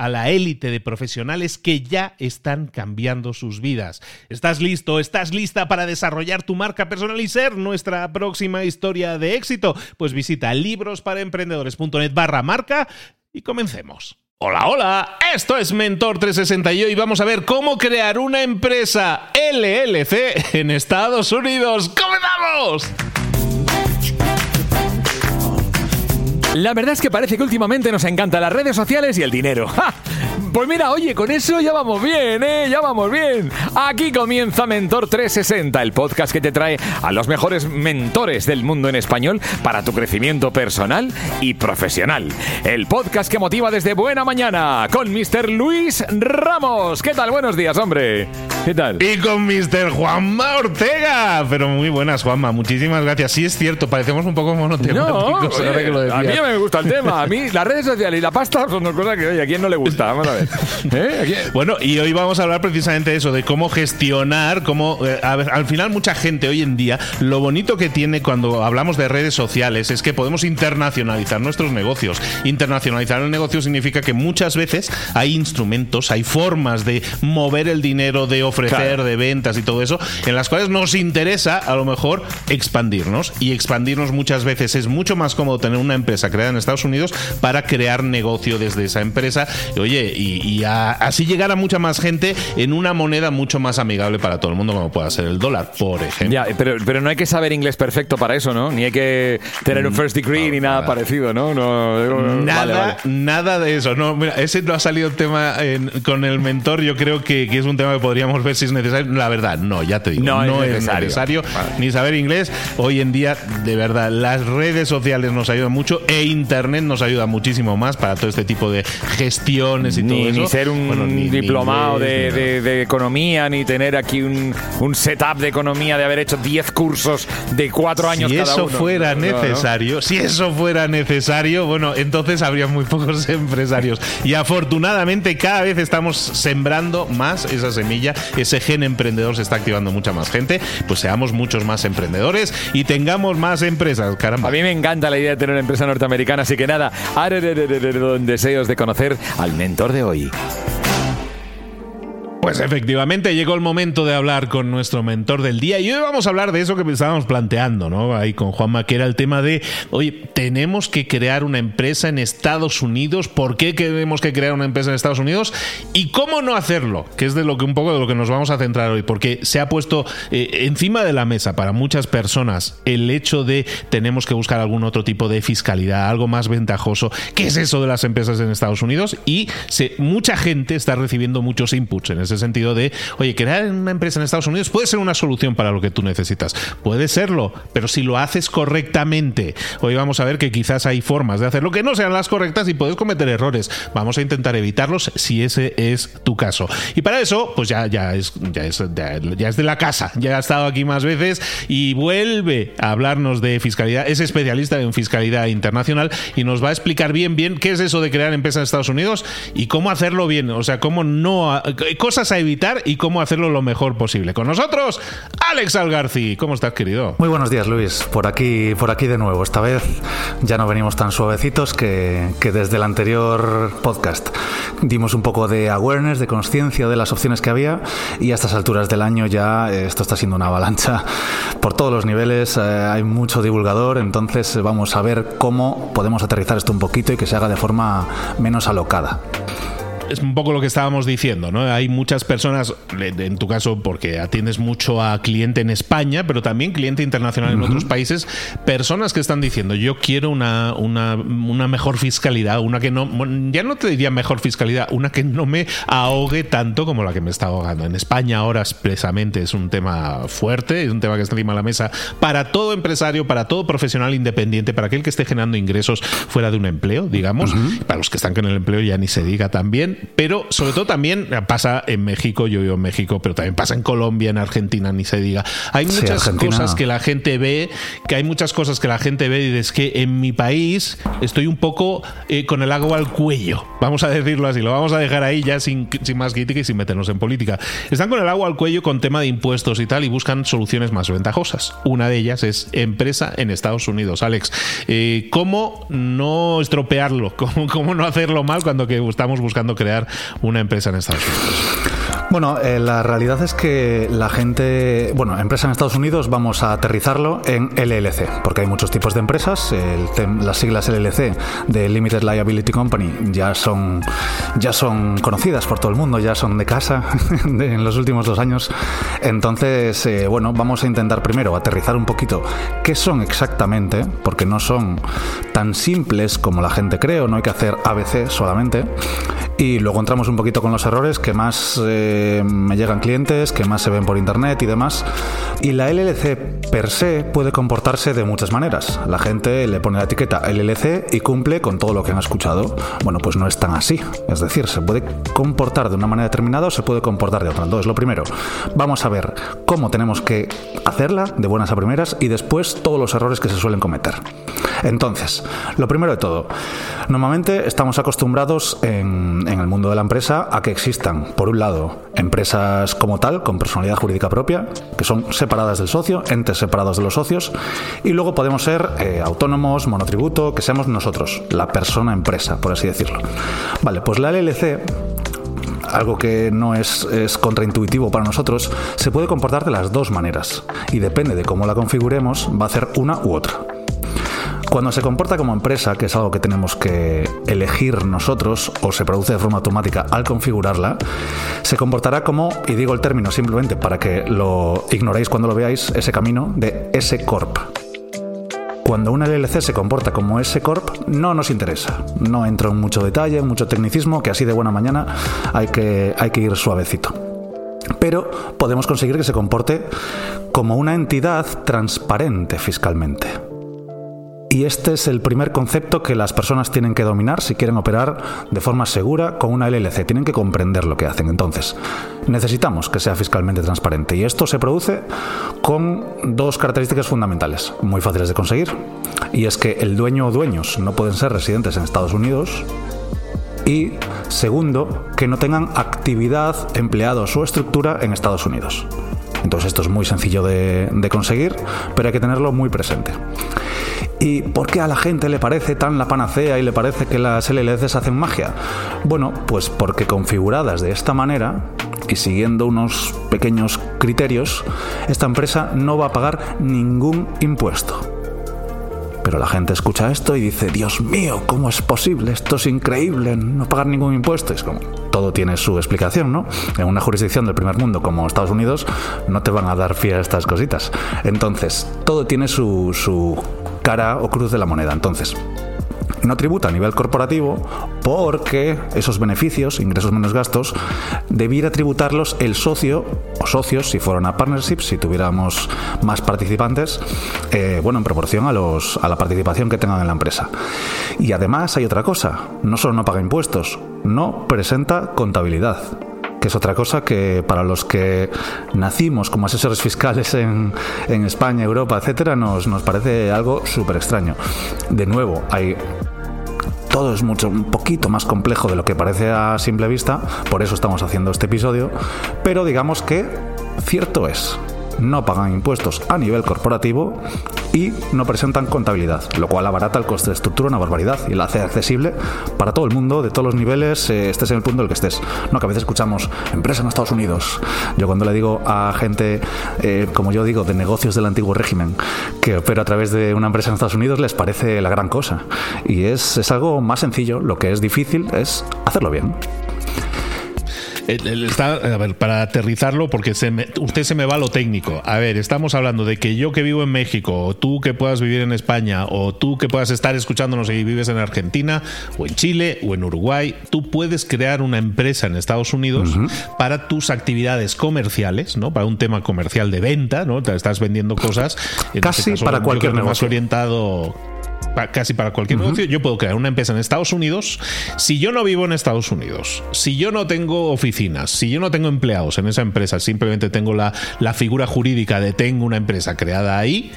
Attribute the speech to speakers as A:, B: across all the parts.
A: a la élite de profesionales que ya están cambiando sus vidas. ¿Estás listo? ¿Estás lista para desarrollar tu marca personal y ser nuestra próxima historia de éxito? Pues visita librosparaemprendedores.net barra marca y comencemos. Hola, hola, esto es Mentor 360 y hoy vamos a ver cómo crear una empresa LLC en Estados Unidos. ¡Comenzamos!
B: La verdad es que parece que últimamente nos encantan las redes sociales y el dinero. Pues mira, oye, con eso ya vamos bien, ¿eh? Ya vamos bien. Aquí comienza Mentor 360, el podcast que te trae a los mejores mentores del mundo en español para tu crecimiento personal y profesional. El podcast que motiva desde buena mañana con Mr. Luis Ramos. ¿Qué tal? Buenos días, hombre. ¿Qué tal?
A: Y con Mr. Juanma Ortega. Pero muy buenas, Juanma. Muchísimas gracias. Sí, es cierto, parecemos un poco monotemáticos.
B: No, a mí me gusta el tema. A mí las redes sociales y la pasta son dos cosas que, oye, ¿a quién no le gusta? Vamos a ver.
A: ¿Eh? Bueno, y hoy vamos a hablar precisamente de eso, de cómo gestionar, cómo eh, al final mucha gente hoy en día, lo bonito que tiene cuando hablamos de redes sociales es que podemos internacionalizar nuestros negocios. Internacionalizar el negocio significa que muchas veces hay instrumentos, hay formas de mover el dinero, de ofrecer, de ventas y todo eso, en las cuales nos interesa a lo mejor expandirnos. Y expandirnos muchas veces es mucho más cómodo tener una empresa creada en Estados Unidos para crear negocio desde esa empresa. Oye, y y, así llegar a mucha más gente en una moneda mucho más amigable para todo el mundo como pueda ser el dólar, por ejemplo.
B: Ya, pero, pero no hay que saber inglés perfecto para eso, ¿no? Ni hay que tener un mm, first degree ni nada, parecido, ¿no?
A: nada, nada de eso. No, mira, ese no ha salido tema con el mentor. Yo creo que, es un tema que podríamos ver si es necesario. La verdad, no, ya te digo. No, es necesario, ni saber inglés. Hoy en día, de verdad, las redes sociales nos ayudan mucho e Internet nos ayuda muchísimo más para todo este tipo de gestiones y todo
B: ni, ser un diplomado de, economía, ni tener aquí un, setup de economía de haber hecho 10 cursos de 4 años
A: si
B: cada
A: eso fuera necesario, si eso fuera necesario, bueno, entonces habría muy pocos empresarios. Y afortunadamente cada vez estamos sembrando más esa semilla, ese gen emprendedor se está activando mucha más gente, pues seamos muchos más emprendedores y tengamos más empresas, caramba.
B: A mí me encanta la idea de tener una empresa norteamericana, así que nada, deseos de conocer al mentor de hoy. stoi.
A: Pues efectivamente llegó el momento de hablar con nuestro mentor del día y hoy vamos a hablar de eso que estábamos planteando, ¿no? Ahí con Juanma, que era el tema de, oye, tenemos que crear una empresa en Estados Unidos, ¿por qué tenemos que crear una empresa en Estados Unidos? Y cómo no hacerlo, que es de lo que un poco de lo que nos vamos a centrar hoy, porque se ha puesto eh, encima de la mesa para muchas personas el hecho de tenemos que buscar algún otro tipo de fiscalidad, algo más ventajoso. ¿Qué es eso de las empresas en Estados Unidos? Y se, mucha gente está recibiendo muchos inputs en ese sentido de, oye, crear una empresa en Estados Unidos puede ser una solución para lo que tú necesitas. Puede serlo, pero si lo haces correctamente, hoy vamos a ver que quizás hay formas de hacerlo que no sean las correctas y puedes cometer errores. Vamos a intentar evitarlos si ese es tu caso. Y para eso, pues ya, ya, es, ya, es, ya es de la casa, ya ha estado aquí más veces y vuelve a hablarnos de fiscalidad. Es especialista en fiscalidad internacional y nos va a explicar bien, bien qué es eso de crear empresas en Estados Unidos y cómo hacerlo bien. O sea, cómo no. cosas a evitar y cómo hacerlo lo mejor posible. Con nosotros, Alex Algarci. ¿Cómo estás, querido?
C: Muy buenos días, Luis. Por aquí, por aquí de nuevo. Esta vez ya no venimos tan suavecitos que, que desde el anterior podcast. Dimos un poco de awareness, de conciencia de las opciones que había y a estas alturas del año ya eh, esto está siendo una avalancha por todos los niveles. Eh, hay mucho divulgador, entonces vamos a ver cómo podemos aterrizar esto un poquito y que se haga de forma menos alocada
A: es un poco lo que estábamos diciendo, ¿no? Hay muchas personas, en tu caso, porque atiendes mucho a cliente en España, pero también cliente internacional en otros países, personas que están diciendo, yo quiero una, una, una, mejor fiscalidad, una que no, ya no te diría mejor fiscalidad, una que no me ahogue tanto como la que me está ahogando. En España ahora expresamente es un tema fuerte, es un tema que está encima de la mesa para todo empresario, para todo profesional independiente, para aquel que esté generando ingresos fuera de un empleo, digamos, para los que están con el empleo ya ni se diga también pero sobre todo también pasa en México, yo vivo en México, pero también pasa en Colombia, en Argentina, ni se diga. Hay muchas cosas que la gente ve, que hay muchas cosas que la gente ve y es que en mi país estoy un poco eh, con el agua al cuello, vamos a decirlo así, lo vamos a dejar ahí ya sin, más crítica y sin meternos en política. Están con el agua al cuello con tema de impuestos y tal y buscan soluciones más ventajosas. Una de ellas es empresa en Estados Unidos. Alex, eh, ¿cómo no estropearlo? ¿Cómo, ¿Cómo no hacerlo mal cuando que estamos buscando crear una empresa en Estados Unidos?
C: Bueno, eh, la realidad es que la gente, bueno, empresa en Estados Unidos vamos a aterrizarlo en LLC, porque hay muchos tipos de empresas. las siglas LLC de Limited Liability Company ya son, ya son conocidas por todo el mundo, ya son de casa en los últimos dos años. Entonces, eh, bueno, vamos a intentar primero aterrizar un poquito qué son exactamente, porque no son tan simples como la gente cree, o no hay que hacer ABC solamente. Y luego entramos un poquito con los errores que más eh, me llegan clientes, que más se ven por internet y demás. Y la LLC per se puede comportarse de muchas maneras. La gente le pone la etiqueta LLC y cumple con todo lo que han escuchado. Bueno, pues no es tan así. Es decir, se puede comportar de una manera determinada o se puede comportar de otra. Entonces, lo primero, vamos a ver cómo tenemos que hacerla de buenas a primeras y después todos los errores que se suelen cometer. Entonces, lo primero de todo, normalmente estamos acostumbrados en, el mundo de la empresa a que existan, por un lado, empresas como tal, con personalidad jurídica propia, que son separadas del socio, entes separados de los socios, y luego podemos ser eh, autónomos, monotributo, que seamos nosotros, la persona empresa, por así decirlo. Vale, pues la LLC algo que no es, es, contraintuitivo para nosotros, se puede comportar de las dos maneras y depende de cómo la configuremos, va a hacer una u otra. Cuando se comporta como empresa, que es algo que tenemos que elegir nosotros o se produce de forma automática al configurarla, se comportará como, y digo el término simplemente para que lo ignoréis cuando lo veáis, ese camino de S-Corp. Cuando una LLC se comporta como S-Corp, no nos interesa. No entro en mucho detalle, en mucho tecnicismo, que así de buena mañana hay que, hay que ir suavecito pero podemos conseguir que se comporte como una entidad transparente fiscalmente. Y este es el primer concepto que las personas tienen que dominar si quieren operar de forma segura con una LLC. Tienen que comprender lo que hacen. Entonces, necesitamos que sea fiscalmente transparente. Y esto se produce con dos características fundamentales, muy fáciles de conseguir. Y es que el dueño o dueños no pueden ser residentes en Estados Unidos. Y segundo, que no tengan actividad, empleados o estructura en Estados Unidos. Entonces esto es muy sencillo de, conseguir, pero hay que tenerlo muy presente. ¿Y por qué a la gente le parece tan la panacea y le parece que las LLCs hacen magia? Bueno, pues porque configuradas de esta manera y siguiendo unos pequeños criterios, esta empresa no va a pagar ningún impuesto. Pero la gente escucha esto y dice, Dios mío, ¿cómo es posible? Esto es increíble, no pagar ningún impuesto. Es como, todo tiene su explicación, ¿no? En una jurisdicción del primer mundo como Estados Unidos no te van a dar fiel a estas cositas. Entonces, todo tiene su, su cara o cruz de la moneda. Entonces, no tributa a nivel corporativo porque esos beneficios, ingresos menos gastos, debiera tributarlos el socio o socios si fueran a partnership, si tuviéramos más participantes, eh, bueno, en proporción a, los, a la participación que tengan en la empresa. Y además hay otra cosa, no solo no paga impuestos, no presenta contabilidad que es otra cosa que para los que nacimos como asesores fiscales en, en España, Europa, etcétera, nos, nos parece algo súper extraño. De nuevo, hay todo es mucho un poquito más complejo de lo que parece a simple vista, por eso estamos haciendo este episodio, pero digamos que cierto es no pagan impuestos a nivel corporativo y no presentan contabilidad, lo cual abarata el coste de estructura una barbaridad y la hace accesible para todo el mundo, de todos los niveles, eh, estés en el punto en el que estés. No, que a veces escuchamos empresa en Estados Unidos. Yo cuando le digo a gente, eh, como yo digo, de negocios del antiguo régimen, que opera a través de una empresa en Estados Unidos, les parece la gran cosa. Y es, es algo más sencillo, lo que es difícil es hacerlo bien.
A: Está, a ver, para aterrizarlo, porque se usted se me va a lo técnico. A ver, estamos hablando de que yo que vivo en México, o tú que puedas vivir en España, o tú que puedas estar escuchándonos y vives en Argentina, o en Chile, o en Uruguay, tú puedes crear una empresa en Estados Unidos para tus actividades comerciales, ¿no? Para un tema comercial de venta, ¿no? Te estás vendiendo cosas.
C: En Casi este para cualquier negocio.
A: Más orientado casi para cualquier negocio, yo puedo crear una empresa en Estados Unidos. Si yo no vivo en Estados Unidos, si yo no tengo oficinas, si yo no tengo empleados en esa empresa, simplemente tengo la, la figura jurídica de tengo una empresa creada ahí,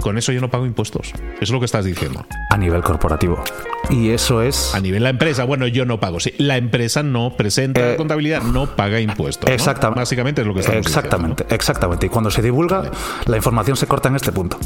A: con eso yo no pago impuestos. Eso es lo que estás diciendo.
C: A nivel corporativo. Y eso es.
A: A nivel la empresa, bueno, yo no pago. Sí, la empresa no presenta la eh, contabilidad, no paga impuestos.
C: Exactamente.
A: Básicamente es lo que estamos
C: Exactamente,
A: diciendo,
C: exactamente. Y cuando se divulga, la información se corta en este punto.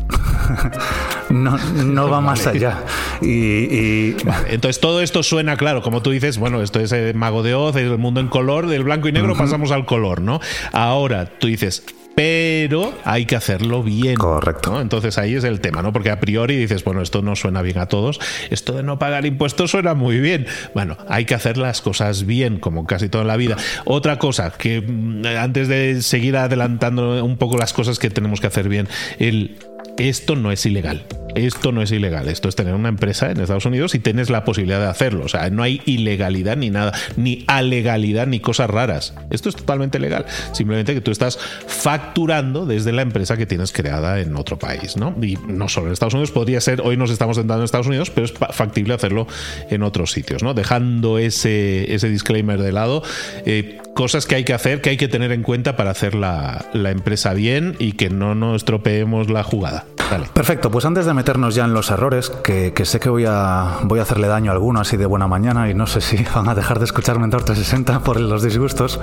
C: no, no va más allá. Y,
A: Entonces todo esto suena claro, como tú dices, bueno, esto es el mago de Oz, el mundo en color, del blanco y negro pasamos al color, ¿no? Ahora tú dices, pero hay que hacerlo bien.
C: Correcto.
A: Entonces ahí es el tema, ¿no? Porque a priori dices, bueno, esto no suena bien a todos, esto de no pagar impuestos suena muy bien. Bueno, hay que hacer las cosas bien, como casi toda la vida. Otra cosa, que mm, antes de seguir adelantando un poco las cosas que tenemos que hacer bien, el esto no es ilegal. Esto no es ilegal. Esto es tener una empresa en Estados Unidos y tienes la posibilidad de hacerlo. O sea, no hay ilegalidad ni nada, ni alegalidad ni cosas raras. Esto es totalmente legal. Simplemente que tú estás facturando desde la empresa que tienes creada en otro país, ¿no? Y no solo en Estados Unidos, podría ser, hoy nos estamos sentando en Estados Unidos, pero es factible hacerlo en otros sitios, ¿no? Dejando ese, ese disclaimer de lado, eh, cosas que hay que hacer, que hay que tener en cuenta para hacer la, la empresa bien y que no nos estropeemos la jugada.
C: Perfecto, pues antes de meternos ya en los errores, que, sé que voy a, voy a hacerle daño a alguno así de buena mañana y no sé si van a dejar de escuchar Mentor 360 por los disgustos,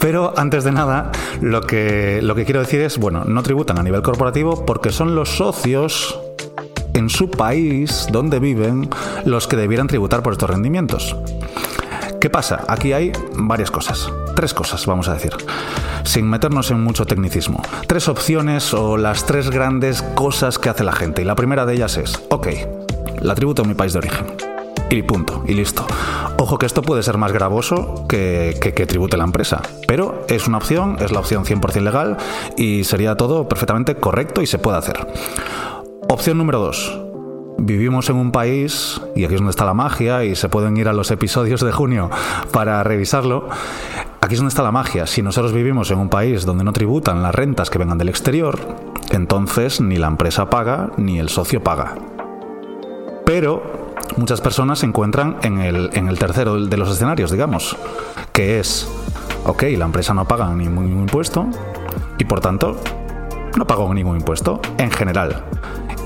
C: pero antes de nada, lo que, lo que quiero decir es, bueno, no tributan a nivel corporativo porque son los socios en su país donde viven los que debieran tributar por estos rendimientos. ¿Qué pasa? Aquí hay varias cosas. Tres cosas, vamos a decir. Sin meternos en mucho tecnicismo. Tres opciones o las tres grandes cosas que hace la gente. Y la primera de ellas es, ok, la tributo en mi país de origen. Y punto, y listo. Ojo que esto puede ser más gravoso que, que, tribute la empresa, pero es una opción, es la opción 100% legal y sería todo perfectamente correcto y se puede hacer. Opción número dos vivimos en un país, y aquí es donde está la magia, y se pueden ir a los episodios de junio para revisarlo, aquí es donde está la magia. Si nosotros vivimos en un país donde no tributan las rentas que vengan del exterior, entonces ni la empresa paga ni el socio paga. Pero muchas personas se encuentran en el, en el tercero de los escenarios, digamos, que es, ok, la empresa no paga ningún impuesto y por tanto no pago ningún impuesto en general.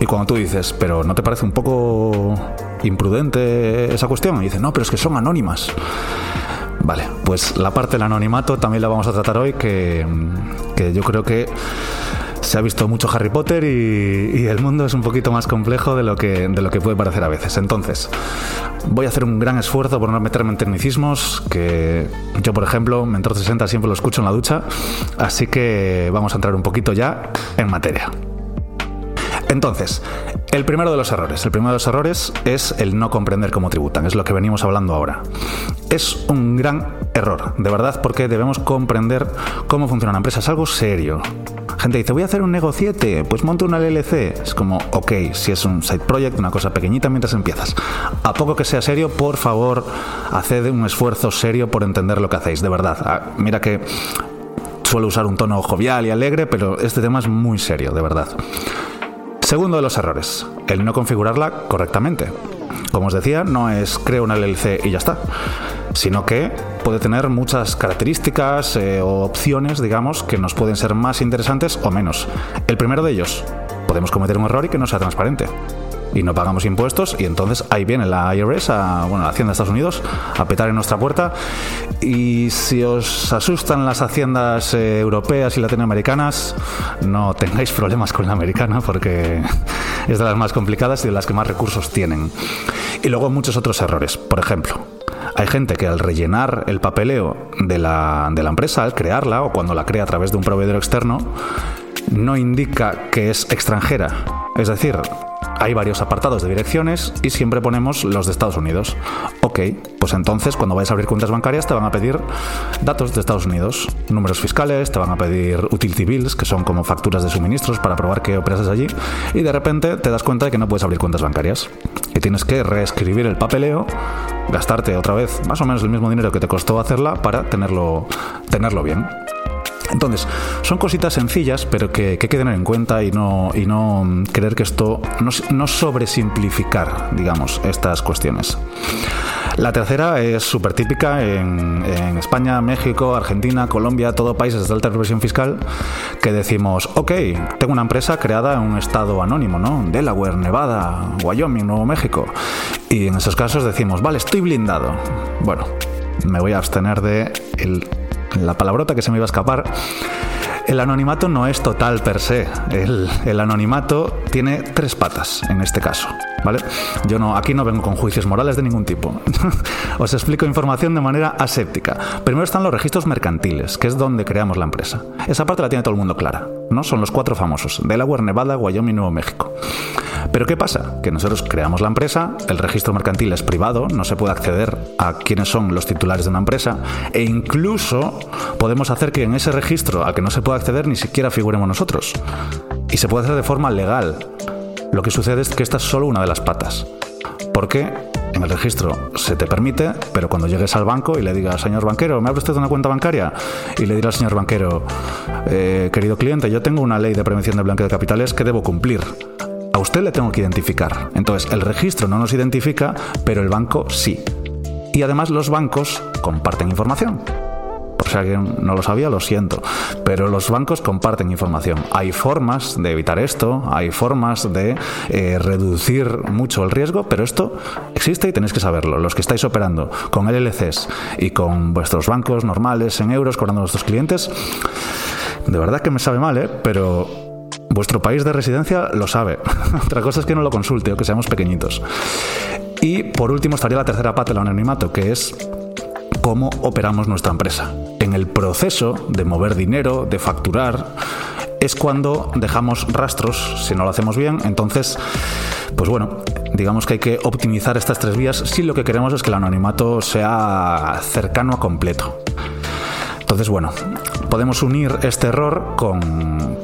C: Y cuando tú dices, pero ¿no te parece un poco imprudente esa cuestión? Y dice, no, pero es que son anónimas. Vale, pues la parte del anonimato también la vamos a tratar hoy, que, yo creo que se ha visto mucho Harry Potter y, el mundo es un poquito más complejo de lo, que, de lo que puede parecer a veces. Entonces, voy a hacer un gran esfuerzo por no meterme en tecnicismos, que yo, por ejemplo, Mentor 60 siempre lo escucho en la ducha, así que vamos a entrar un poquito ya en materia. Entonces, el primero de los errores. El primero de los errores es el no comprender cómo tributan, es lo que venimos hablando ahora. Es un gran error, de verdad, porque debemos comprender cómo funciona una empresa. Es algo serio. Gente dice, voy a hacer un negociete, pues monto una LLC. Es como, ok, si es un side project, una cosa pequeñita mientras empiezas. A poco que sea serio, por favor, haced un esfuerzo serio por entender lo que hacéis, de verdad. Ah, mira que suelo usar un tono jovial y alegre, pero este tema es muy serio, de verdad. Segundo de los errores, el no configurarla correctamente. Como os decía, no es creo una LLC y ya está, sino que puede tener muchas características eh, o opciones, digamos, que nos pueden ser más interesantes o menos. El primero de ellos, podemos cometer un error y que no sea transparente y no pagamos impuestos y entonces ahí viene la IRS, bueno, la Hacienda de Estados Unidos, a petar en nuestra puerta y si os asustan las haciendas eh, europeas y latinoamericanas, no tengáis problemas con la americana porque es de las más complicadas y de las que más recursos tienen. Y luego muchos otros errores. Por ejemplo, hay gente que al rellenar el papeleo de la, de la empresa, al crearla o cuando la crea a través de un proveedor externo, no indica que es extranjera. Es decir, hay varios apartados de direcciones y siempre ponemos los de Estados Unidos. Ok, pues entonces cuando vayas a abrir cuentas bancarias te van a pedir datos de Estados Unidos, números fiscales, te van a pedir utility bills, que son como facturas de suministros para probar que operas allí, y de repente te das cuenta de que no puedes abrir cuentas bancarias. Y tienes que reescribir el papeleo, gastarte otra vez más o menos el mismo dinero que te costó hacerla para tenerlo, tenerlo bien. Entonces, son cositas sencillas, pero que, hay que tener en cuenta y no, y no creer que esto, no, no sobresimplificar, digamos, estas cuestiones. La tercera es súper típica en, España, México, Argentina, Colombia, todo países de alta represión fiscal, que decimos, ok, tengo una empresa creada en un estado anónimo, ¿no? Delaware, Nevada, Wyoming, Nuevo México. Y en esos casos decimos, vale, estoy blindado. Bueno, me voy a abstener de el la palabrota que se me iba a escapar. El anonimato no es total per se. El, anonimato tiene tres patas en este caso. ¿Vale? Yo no, aquí no vengo con juicios morales de ningún tipo. Os explico información de manera aséptica. Primero están los registros mercantiles, que es donde creamos la empresa. Esa parte la tiene todo el mundo clara. ¿no? Son los cuatro famosos: Delaware, Nevada, Wyoming y Nuevo México. Pero ¿qué pasa? Que nosotros creamos la empresa, el registro mercantil es privado, no se puede acceder a quiénes son los titulares de una empresa e incluso podemos hacer que en ese registro al que no se puede acceder ni siquiera figuremos nosotros. Y se puede hacer de forma legal. Lo que sucede es que esta es solo una de las patas. Porque en el registro se te permite, pero cuando llegues al banco y le digas, señor banquero, ¿me abre usted una cuenta bancaria? Y le dirá al señor banquero, eh, querido cliente, yo tengo una ley de prevención de blanqueo de capitales que debo cumplir a usted le tengo que identificar. Entonces, el registro no nos identifica, pero el banco sí. Y además los bancos comparten información. Por si alguien no lo sabía, lo siento. Pero los bancos comparten información. Hay formas de evitar esto, hay formas de eh, reducir mucho el riesgo, pero esto existe y tenéis que saberlo. Los que estáis operando con LLCs y con vuestros bancos normales en euros cobrando a nuestros clientes, de verdad que me sabe mal, ¿eh? Pero Vuestro país de residencia lo sabe. Otra cosa es que no lo consulte o que seamos pequeñitos. Y por último estaría la tercera pata del anonimato, que es cómo operamos nuestra empresa. En el proceso de mover dinero, de facturar, es cuando dejamos rastros, si no lo hacemos bien, entonces, pues bueno, digamos que hay que optimizar estas tres vías si lo que queremos es que el anonimato sea cercano a completo. Entonces, bueno, podemos unir este error con,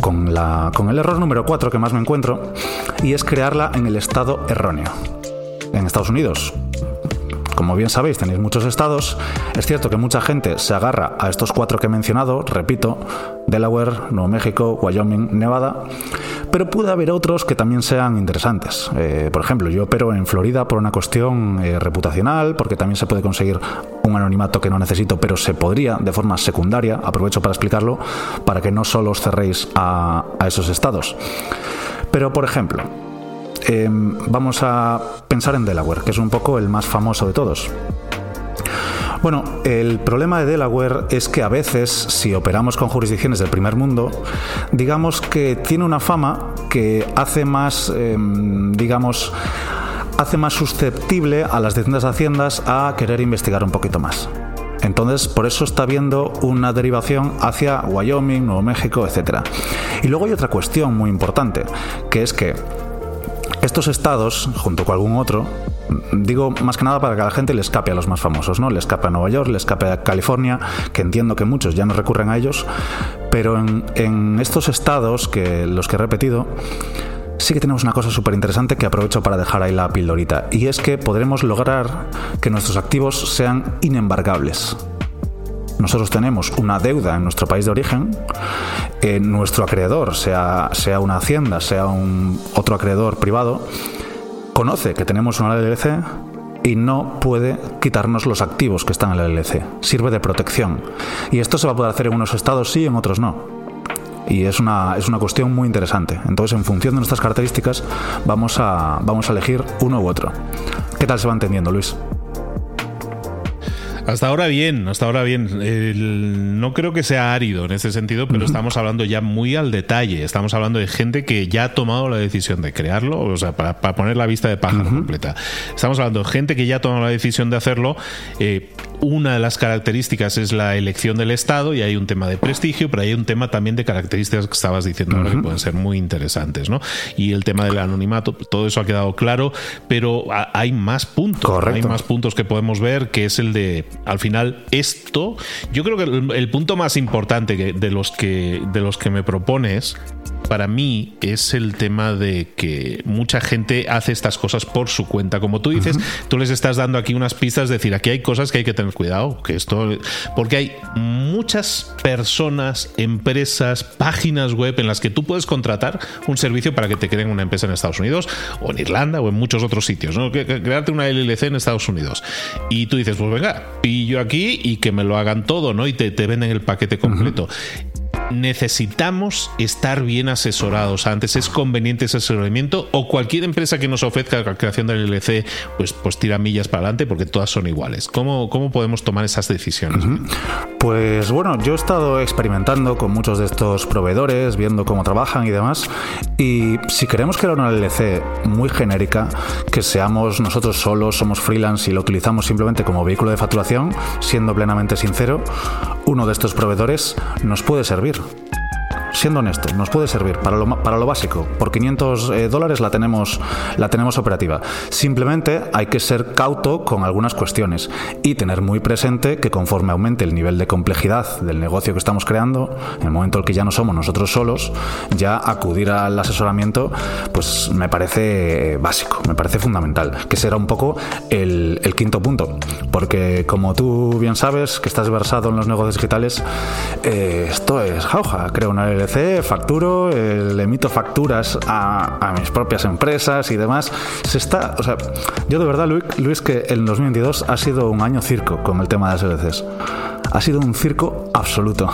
C: con, la, con el error número 4 que más me encuentro, y es crearla en el estado erróneo. En Estados Unidos, como bien sabéis, tenéis muchos estados. Es cierto que mucha gente se agarra a estos cuatro que he mencionado, repito, Delaware, Nuevo México, Wyoming, Nevada, pero puede haber otros que también sean interesantes. Eh, por ejemplo, yo opero en Florida por una cuestión eh, reputacional, porque también se puede conseguir un anonimato que no necesito, pero se podría de forma secundaria, aprovecho para explicarlo, para que no solo os cerréis a esos estados. Pero, por ejemplo, Em, vamos a pensar en Delaware, que es un poco el más famoso de todos. Bueno, el problema de Delaware es que a veces, si operamos con jurisdicciones del primer mundo, digamos que tiene una fama que hace más, em, digamos, hace más susceptible a las distintas haciendas a querer investigar un poquito más. Entonces, por eso está habiendo una derivación hacia Wyoming, Nuevo México, etc. Y luego hay otra cuestión muy importante, que es que Estos estados, junto con algún otro, digo más que nada para que a la gente le escape a los más famosos, ¿no? Le escape a Nueva York, le escape a California, que entiendo que muchos ya no recurren a ellos, pero en, estos estados, que los que he repetido, sí que tenemos una cosa súper interesante que aprovecho para dejar ahí la pildorita, y es que podremos lograr que nuestros activos sean inembargables. Nosotros tenemos una deuda en nuestro país de origen, eh, nuestro acreedor, sea, sea una hacienda, sea un otro acreedor privado, conoce que tenemos una LLC y no puede quitarnos los activos que están en la LLC. Sirve de protección. Y esto se va a poder hacer en unos estados sí, en otros no y es una, es una cuestión muy interesante. Entonces, en función de nuestras características, vamos a, vamos a elegir uno u otro. ¿Qué tal se va entendiendo, Luis?
A: Hasta ahora bien, hasta ahora bien. no creo que sea árido en ese sentido, pero estamos hablando ya muy al detalle. Estamos hablando de gente que ya ha tomado la decisión de crearlo, o sea, para, poner la vista de pájaro completa. Estamos hablando de gente que ya ha tomado la decisión de hacerlo. Eh, una de las características es la elección del Estado y hay un tema de prestigio, pero hay un tema también de características que estabas diciendo que pueden ser muy interesantes, ¿no? Y el tema del anonimato, todo eso ha quedado claro, pero hay más puntos, hay más puntos que podemos ver, que es el de, al final, esto, yo creo que el, punto más importante de los que, de los que me propones para mí es el tema de que mucha gente hace estas cosas por su cuenta. Como tú dices, tú les estás dando aquí unas pistas, de decir, aquí hay cosas que hay que tener cuidado, que esto, porque hay muchas personas, empresas, páginas web en las que tú puedes contratar un servicio para que te creen una empresa en Estados Unidos o en Irlanda o en muchos otros sitios, ¿no? crearte una LLC en Estados Unidos. Y tú dices, pues venga, pillo aquí y que me lo hagan todo, ¿no? Y te, te venden el paquete completo necesitamos estar bien asesorados antes. ¿Es conveniente ese asesoramiento? ¿O cualquier empresa que nos ofrezca la creación del LLC, pues, pues tira millas para adelante porque todas son iguales? ¿Cómo, cómo podemos tomar esas decisiones?
C: Pues bueno, yo he estado experimentando con muchos de estos proveedores, viendo cómo trabajan y demás. Y si queremos crear una LLC muy genérica, que seamos nosotros solos, somos freelance y lo utilizamos simplemente como vehículo de facturación, siendo plenamente sincero, uno de estos proveedores nos puede servir Ocho. Siendo honesto, nos puede servir para lo, para lo básico. Por 500 eh, dólares la tenemos, la tenemos operativa. Simplemente hay que ser cauto con algunas cuestiones y tener muy presente que conforme aumente el nivel de complejidad del negocio que estamos creando, en el momento en que ya no somos nosotros solos, ya acudir al asesoramiento, pues me parece básico, me parece fundamental, que será un poco el, quinto punto. Porque como tú bien sabes, que estás versado en los negocios digitales, eh, esto es jauja, creo una facturo, le emito facturas a, mis propias empresas y demás. Se está, o sea, yo de verdad, Luis, que el 2022 ha sido un año circo con el tema de las LCs. Ha sido un circo absoluto.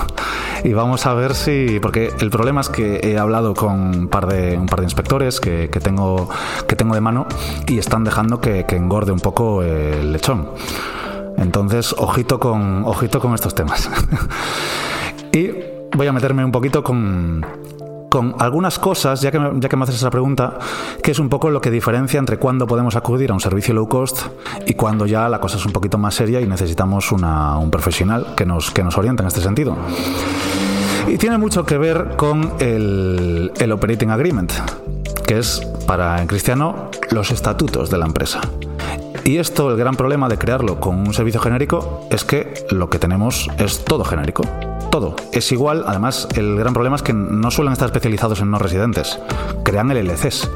C: Y vamos a ver si. Porque el problema es que he hablado con un par de, un par de inspectores que, tengo, que tengo de mano y están dejando que, que engorde un poco el lechón. Entonces, ojito con, ojito con estos temas. voy a meterme un poquito con, con algunas cosas, ya que, me, ya que me haces esa pregunta, que es un poco lo que diferencia entre cuándo podemos acudir a un servicio low cost y cuando ya la cosa es un poquito más seria y necesitamos una, un profesional que nos, que nos oriente en este sentido. Y tiene mucho que ver con el, el Operating Agreement, que es, para en cristiano, los estatutos de la empresa. Y esto, el gran problema de crearlo con un servicio genérico, es que lo que tenemos es todo genérico todo. Es igual, además, el gran problema es que no suelen estar especializados en no residentes. Crean LLCs.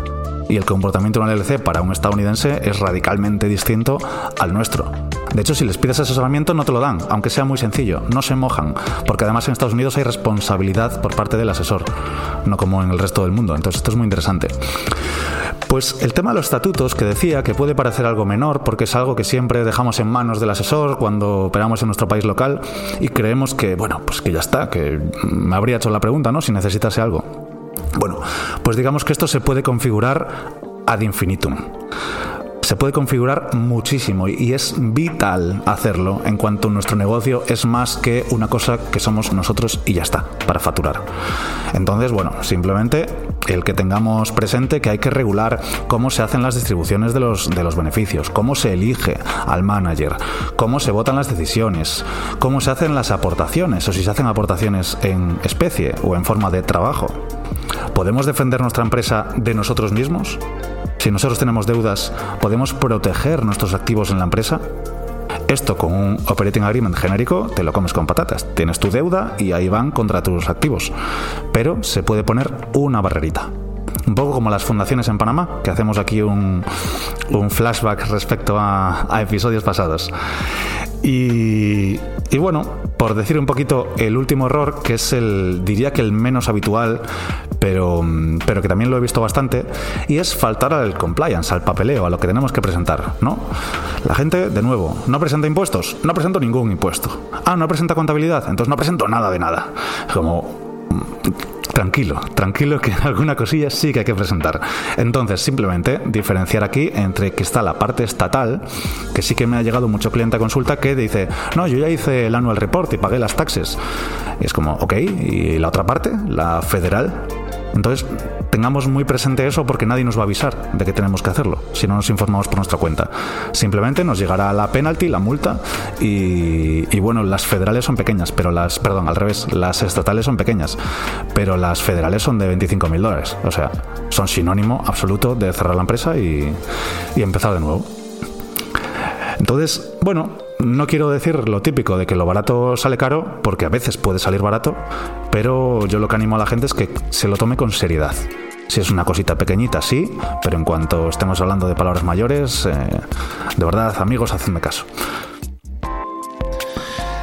C: Y el comportamiento de un LLC para un estadounidense es radicalmente distinto al nuestro. De hecho, si les pides asesoramiento no te lo dan, aunque sea muy sencillo, no se mojan, porque además en Estados Unidos hay responsabilidad por parte del asesor, no como en el resto del mundo. Entonces esto es muy interesante. Pues el tema de los estatutos, que decía que puede parecer algo menor, porque es algo que siempre dejamos en manos del asesor cuando operamos en nuestro país local y creemos que, bueno, pues que ya está, que me habría hecho la pregunta, ¿no? Si necesitase algo. Bueno, pues digamos que esto se puede configurar ad infinitum se puede configurar muchísimo y es vital hacerlo en cuanto nuestro negocio es más que una cosa que somos nosotros y ya está, para facturar. Entonces, bueno, simplemente el que tengamos presente que hay que regular cómo se hacen las distribuciones de los, de los beneficios, cómo se elige al manager, cómo se votan las decisiones, cómo se hacen las aportaciones o si se hacen aportaciones en especie o en forma de trabajo. ¿Podemos defender nuestra empresa de nosotros mismos? Si nosotros tenemos deudas, ¿podemos proteger nuestros activos en la empresa? Esto con un operating agreement genérico te lo comes con patatas. Tienes tu deuda y ahí van contra tus activos. Pero se puede poner una barrerita. Un poco como las fundaciones en Panamá, que hacemos aquí un, flashback respecto a, a episodios pasados. Y, y, bueno, por decir un poquito el último error, que es el, diría que el menos habitual, pero, pero que también lo he visto bastante, y es faltar al compliance, al papeleo, a lo que tenemos que presentar, ¿no? La gente, de nuevo, no presenta impuestos, no presento ningún impuesto. Ah, no presenta contabilidad, entonces no presento nada de nada. Como tranquilo, tranquilo que alguna cosilla sí que hay que presentar. Entonces, simplemente diferenciar aquí entre que está la parte estatal, que sí que me ha llegado mucho cliente a consulta que dice, no, yo ya hice el annual report y pagué las taxes. Y es como, ok, ¿y la otra parte, la federal? Entonces, tengamos muy presente eso porque nadie nos va a avisar de que tenemos que hacerlo si no nos informamos por nuestra cuenta. Simplemente nos llegará la penalty, la multa y, bueno, las federales son pequeñas, pero las, perdón, al revés, las estatales son pequeñas, pero las federales son de 25 mil dólares. O sea, son sinónimo absoluto de cerrar la empresa y, y empezar de nuevo. Entonces, bueno, no quiero decir lo típico de que lo barato sale caro, porque a veces puede salir barato, pero yo lo que animo a la gente es que se lo tome con seriedad. Si es una cosita pequeñita, sí, pero en cuanto estemos hablando de palabras mayores, eh, de verdad, amigos, hacedme caso.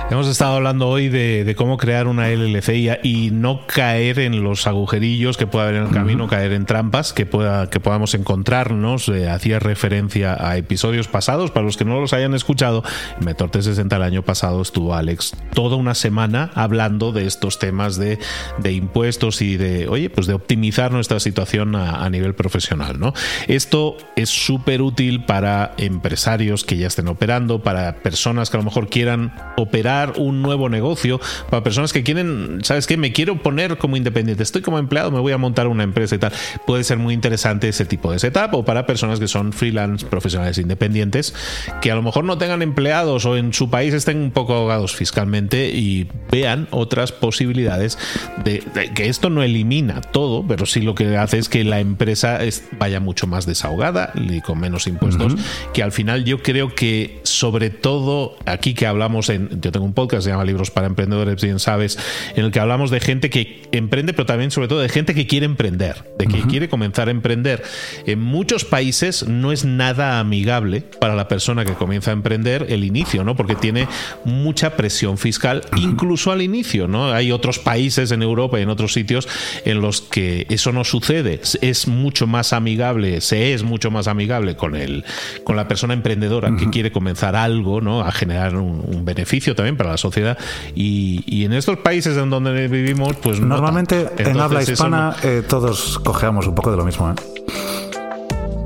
A: Hemos estado hablando hoy de, cómo crear una LLC y, no caer en los agujerillos que pueda haber en el camino, caer en trampas que, pueda, que podamos encontrarnos. Eh, hacía referencia a episodios pasados. Para los que no los hayan escuchado, en Metor 60 el año pasado estuvo Alex toda una semana hablando de estos temas de, impuestos y de, oye, pues de optimizar nuestra situación a, nivel profesional. ¿no? Esto es súper útil para empresarios que ya estén operando, para personas que a lo mejor quieran operar un nuevo negocio, para personas que quieren, ¿sabes qué? Me quiero poner como independiente, estoy como empleado, me voy a montar una empresa y tal. Puede ser muy interesante ese tipo de setup o para personas que son freelance, profesionales independientes, que a lo mejor no tengan empleados o en su país estén un poco ahogados fiscalmente y vean otras posibilidades de, que esto no elimina todo, pero sí lo que hace es que la empresa vaya mucho más desahogada y con menos impuestos, que al final yo creo que sobre todo aquí que hablamos en, yo tengo un podcast se llama Libros para Emprendedores, bien sabes, en el que hablamos de gente que emprende, pero también sobre todo de gente que quiere emprender, de que quiere comenzar a emprender. En muchos países no es nada amigable para la persona que comienza a emprender el inicio, ¿no? Porque tiene mucha presión fiscal, incluso al inicio, ¿no? Hay otros países en Europa y en otros sitios en los que eso no sucede. Es mucho más amigable, se es mucho más amigable con el, con la persona emprendedora que quiere comenzar algo, ¿no? A generar un, un beneficio también para la sociedad. Y, en estos países en donde vivimos, pues
C: normalmente en habla hispana eh, todos cojeamos un poco de lo mismo. ¿eh?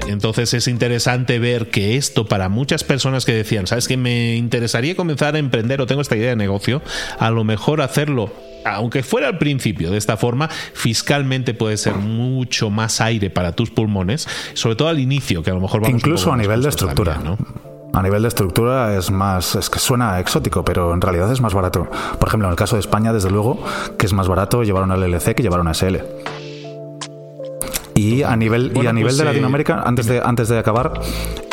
A: Entonces es interesante ver que esto para muchas personas que decían, ¿sabes que me interesaría comenzar a emprender o tengo esta idea de negocio? A lo mejor hacerlo aunque fuera al principio de esta forma, fiscalmente puede ser mucho más aire para tus pulmones, sobre todo al inicio, que a lo mejor vamos
C: Incluso a nivel de estructura. ¿no? A nivel de estructura es más, es que suena exótico, pero en realidad es más barato. Por ejemplo, en el caso de España, desde luego, que es más barato llevar una LLC que llevar una SL. Y a nivel, y a nivel pues, de Latinoamérica, antes de, antes de acabar,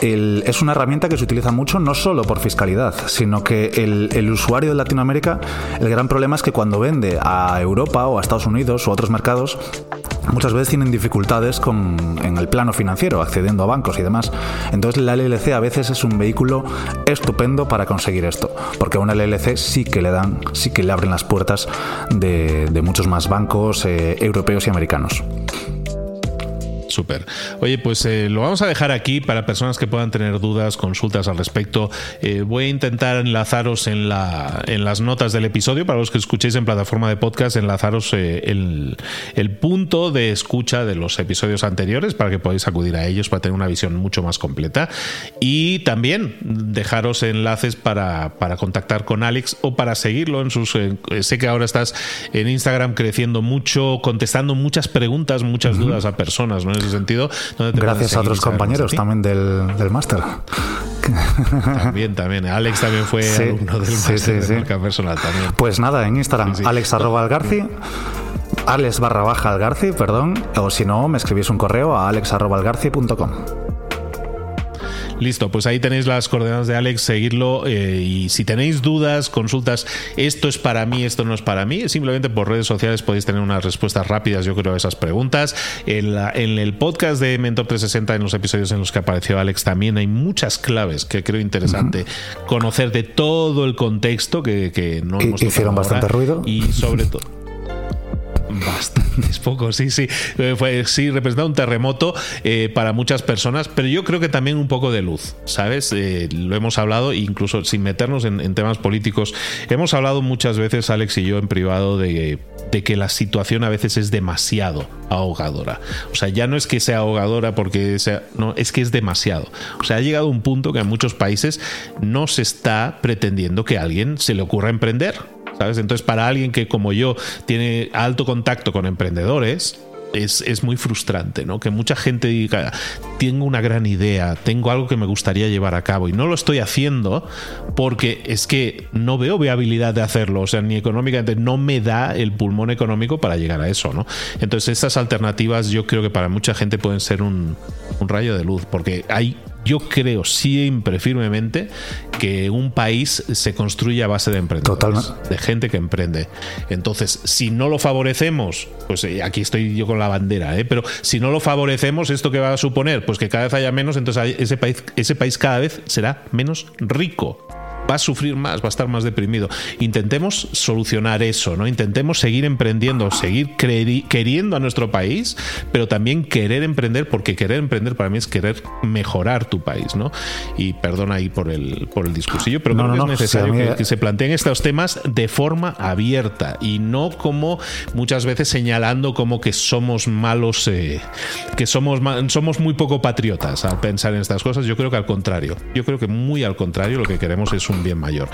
C: es una herramienta que se utiliza mucho no solo por fiscalidad, sino que el, el, usuario de Latinoamérica, el gran problema es que cuando vende a Europa o a Estados Unidos o a otros mercados, muchas veces tienen dificultades con, en el plano financiero, accediendo a bancos y demás. Entonces la LLC a veces es un vehículo estupendo para conseguir esto, porque a una LLC sí que le dan, sí que le abren las puertas de, muchos más bancos eh, europeos y americanos.
A: Súper. Oye, pues eh, lo vamos a dejar aquí para personas que puedan tener dudas, consultas al respecto. Eh, voy a intentar enlazaros en, la, en las notas del episodio, para los que escuchéis en plataforma de podcast, enlazaros eh, el, el, punto de escucha de los episodios anteriores para que podáis acudir a ellos para tener una visión mucho más completa. Y también dejaros enlaces para, para contactar con Alex o para seguirlo en sus... sé que ahora estás en Instagram creciendo mucho, contestando muchas preguntas, muchas dudas a personas, ¿no? Sentido.
C: Gracias a otros compañeros también del, del máster.
A: También, también. Alex también fue alumno del máster de marca personal también.
C: Pues nada, en Instagram, alex Alex barra baja algarci, perdón, o si no, me escribís un correo a alex.algarci.com.
A: Listo, pues ahí tenéis las coordenadas de Alex, seguirlo eh, y si tenéis dudas, consultas, esto es para mí, esto no es para mí, simplemente por redes sociales podéis tener unas respuestas rápidas, yo creo, a esas preguntas. En, en el podcast de Mentor 360, en los episodios en los que apareció Alex, también hay muchas claves que creo interesante conocer de todo el contexto que, que no hemos
C: Hicieron bastante ruido.
A: Y sobre todo. Bastante, es poco, sí, sí. Eh, fue, sí, representa un terremoto eh, para muchas personas, pero yo creo que también un poco de luz, ¿sabes? Eh, lo hemos hablado, incluso sin meternos en, temas políticos, hemos hablado muchas veces, Alex y yo, en privado, de, que la situación a veces es demasiado ahogadora. O sea, ya no es que sea ahogadora porque no, es que es demasiado. O sea, ha llegado un punto que en muchos países no se está pretendiendo que a alguien se le ocurra emprender entonces, para alguien que como yo tiene alto contacto con emprendedores, es, muy frustrante, ¿no? Que mucha gente diga, tengo una gran idea, tengo algo que me gustaría llevar a cabo y no lo estoy haciendo porque es que no veo viabilidad de hacerlo, o sea, ni económicamente no me da el pulmón económico para llegar a eso, ¿no? Entonces, estas alternativas yo creo que para mucha gente pueden ser un, un rayo de luz porque hay yo creo siempre firmemente que un país se construye a base de emprendedores, de gente que emprende. Entonces, si no lo favorecemos, pues eh, aquí estoy yo con la bandera, ¿eh? pero si no lo favorecemos, ¿esto qué va a suponer? Pues que cada vez haya menos, entonces ese país, ese país cada vez será menos rico va a sufrir más, va a estar más deprimido. Intentemos solucionar eso, ¿no? Intentemos seguir emprendiendo, seguir queriendo a nuestro país, pero también querer emprender, porque querer emprender para mí es querer mejorar tu país, ¿no? Y perdona ahí por el, por el discursillo, pero creo que es necesario que, se planteen estos temas de forma abierta y no como muchas veces señalando como que somos malos, eh, que somos, somos muy poco patriotas al pensar en estas cosas. Yo creo que al contrario, yo creo que muy al contrario, lo que queremos es un bien mayor.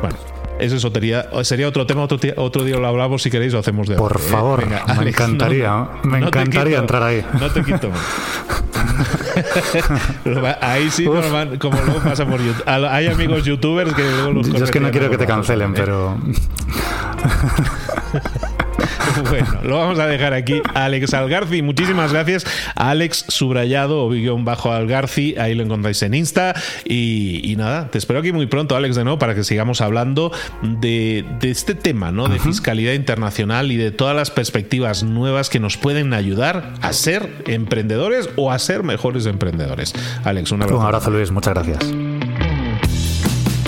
A: Bueno, eso sería, sería otro tema, otro, otro día lo hablamos si queréis, lo hacemos de
C: Por favor, me encantaría, me encantaría entrar ahí.
A: No te quito. ahí sí, como luego pasa por YouTube. Hay amigos youtubers que luego los
C: Yo es que no quiero que te cancelen, pero.
A: bueno, lo vamos a dejar aquí. Alex Algarci, muchísimas gracias. Alex Subrayado o guion bajo Algarci, ahí lo encontráis en Insta. Y, nada, te espero aquí muy pronto, Alex, de nuevo, para que sigamos hablando de, este tema, ¿no? De fiscalidad internacional y de todas las perspectivas nuevas que nos pueden ayudar a ser emprendedores o a ser mejores emprendedores. Alex, un abrazo.
C: Un abrazo, Luis, muchas gracias.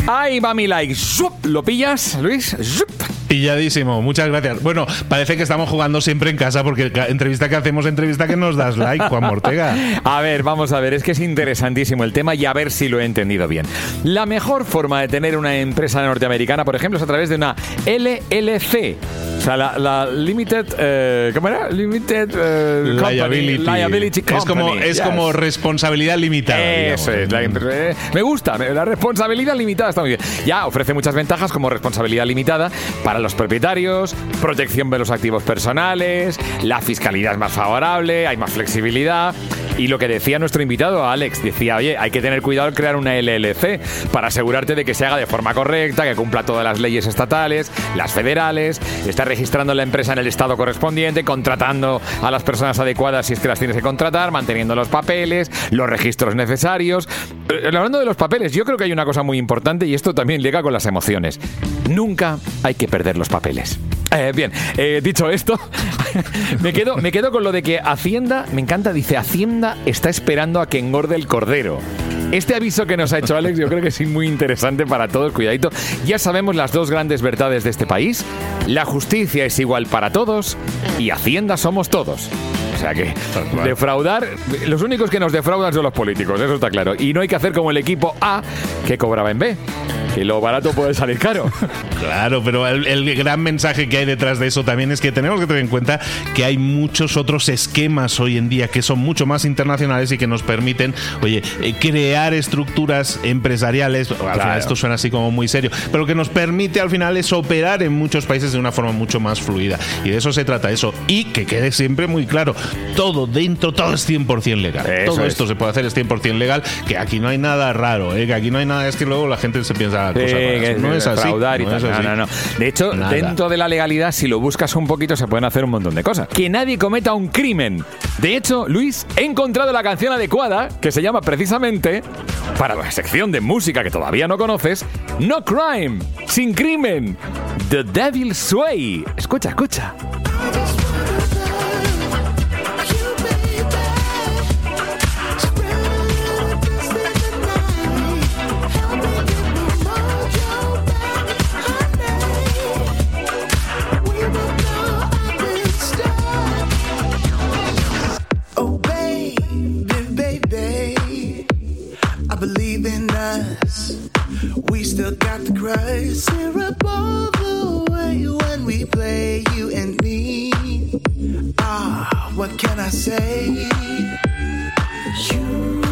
B: Ahí va mi like. ¿Lo pillas, Luis?
A: Pilladísimo, muchas gracias. Bueno, parece que estamos jugando siempre en casa porque entrevista que hacemos, entrevista que nos das like, Juan Mortega.
B: A ver, vamos a ver, es que es interesantísimo el tema y a ver si lo he entendido bien. La mejor forma de tener una empresa norteamericana, por ejemplo, es a través de una LLC. O sea, la, Limited. Eh, ¿Cómo era? Limited
A: eh, Liability. Es como, es como responsabilidad limitada.
B: Eso es. Eh, me gusta. La responsabilidad limitada está muy bien. Ya ofrece muchas ventajas como responsabilidad limitada para los propietarios, protección de los activos personales, la fiscalidad es más favorable, hay más flexibilidad. Y lo que decía nuestro invitado, Alex, decía, oye, hay que tener cuidado al crear una LLC para asegurarte de que se haga de forma correcta, que cumpla todas las leyes estatales, las federales, está registrando la empresa en el estado correspondiente, contratando a las personas adecuadas si es que las tienes que contratar, manteniendo los papeles, los registros necesarios. Eh, hablando de los papeles, yo creo que hay una cosa muy importante y esto también llega con las emociones. Nunca hay que perder los papeles. Eh, bien, eh, dicho esto, me, quedo, me quedo con lo de que Hacienda, me encanta, dice, Hacienda está esperando a que engorde el cordero. Este aviso que nos ha hecho Alex yo creo que es muy interesante para todos, cuidadito. Ya sabemos las dos grandes verdades de este país. La justicia es igual para todos y Hacienda somos todos. O sea que defraudar, los únicos que nos defraudan son los políticos, eso está claro. Y no hay que hacer como el equipo A que cobraba en B que lo barato puede salir caro.
A: Claro, pero el, gran mensaje que hay detrás de eso también es que tenemos que tener en cuenta que hay muchos otros esquemas hoy en día que son mucho más internacionales y que nos permiten, oye, eh, crear estructuras empresariales. Al final esto suena así como muy serio, pero que nos permite al final es operar en muchos países de una forma mucho más fluida. Y de eso se trata eso. Y que quede siempre muy claro,
D: todo dentro, todo es 100% legal.
B: Eso
D: todo
B: es.
D: esto se puede hacer, es 100% legal, que aquí no hay nada raro, ¿eh? que aquí no hay nada, es que luego la gente se piensa
B: Sí,
D: cosas raras.
B: que
D: no es así. no
B: tal.
D: es así.
B: No, no, no. De hecho,
D: Nada.
B: dentro de la legalidad, si lo buscas un poquito, se pueden hacer un montón de cosas. Que nadie cometa un crimen. De hecho, Luis, he encontrado la canción adecuada, que se llama precisamente, para la sección de música que todavía no conoces, No Crime, sin crimen, The Devil's Sway. Escucha, escucha.
E: Still got the crush. Syrup all the way when we play, you and me. Ah, what can I say? You